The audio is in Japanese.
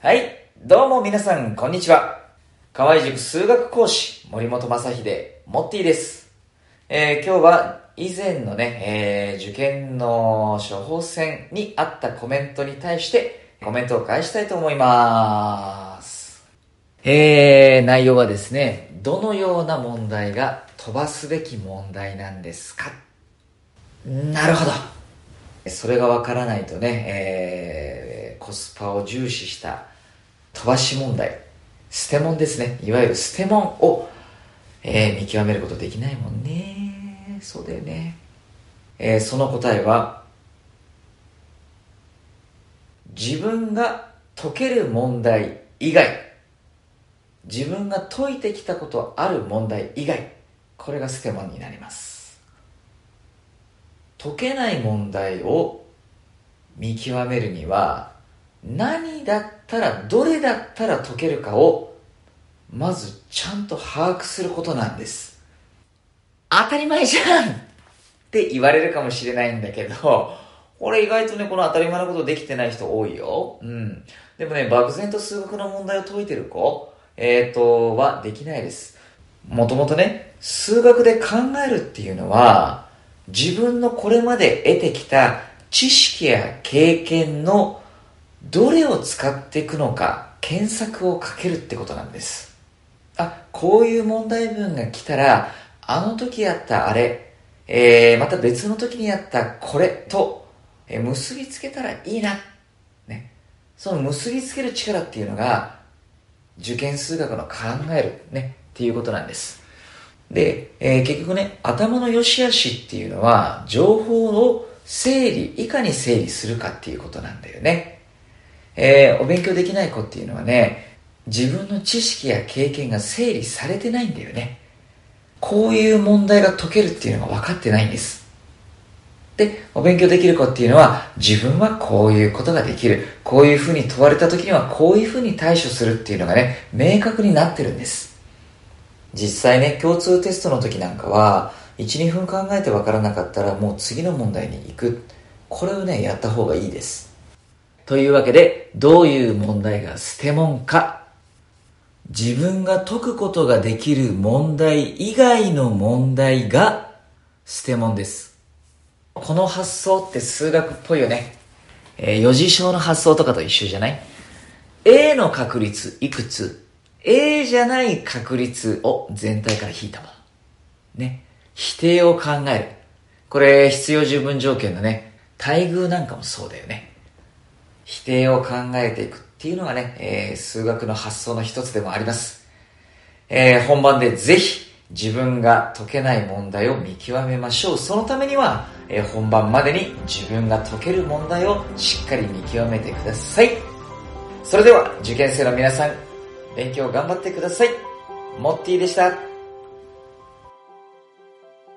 はい、どうも皆さん、こんにちは。河合塾数学講師、森本正秀、モッティです。えー今日は以前のね、えー受験の処方箋にあったコメントに対してコメントを返したいと思います。えー、内容はですね、どのような問題が飛ばすべき問題なんですかなるほど。それがわからないとね、えーコスパを重視した飛ばし問題、捨て問ですね。いわゆる捨て問を、えー見極めることできないもんね。そうだよね。えーその答えは、自分が解ける問題以外、自分が解いてきたことある問題以外、これが捨て問になります。解けない問題を見極めるには何だったらどれだったら解けるかをまずちゃんと把握することなんです。当たり前じゃんって言われるかもしれないんだけどこれ意外とねこの当たり前のことできてない人多いよ。うん。でもね漠然と数学の問題を解いてる子えーとはできないです。もともとね数学で考えるっていうのは自分のこれまで得てきた知識や経験のどれを使っていくのか検索をかけるってことなんです。あこういう問題文が来たらあの時やったあれ、えーまた別の時にやったこれと、えー結びつけたらいいな、ね、その結びつける力っていうのが受験数学の考えるねっていうことなんです。で、えー結局ね、頭の良し悪しっていうのは、情報を整理、いかに整理するかっていうことなんだよね。えーお勉強できない子っていうのはね、自分の知識や経験が整理されてないんだよね。こういう問題が解けるっていうのが分かってないんです。で、お勉強できる子っていうのは、自分はこういうことができる。こういうふうに問われた時には、こういうふうに対処するっていうのがね、明確になってるんです。実際ね、共通テストの時なんかは、1、2分考えてわからなかったらもう次の問題に行く。これをね、やった方がいいです。というわけで、どういう問題が捨て問か。自分が解くことができる問題以外の問題が捨て問です。この発想って数学っぽいよね。えー、余事象の発想とかと一緒じゃない ?A の確率いくつ ?A じゃない確率を全体から引いたもの。ね。否定を考える。これ必要十分条件のね、待遇なんかもそうだよね。否定を考えていくっていうのがね、えー数学の発想の一つでもあります。えー本番でぜひ自分が解けない問題を見極めましょう。そのためには、えー本番までに自分が解ける問題をしっかり見極めてください。それでは受験生の皆さん、勉強頑張ってください。モッティでした。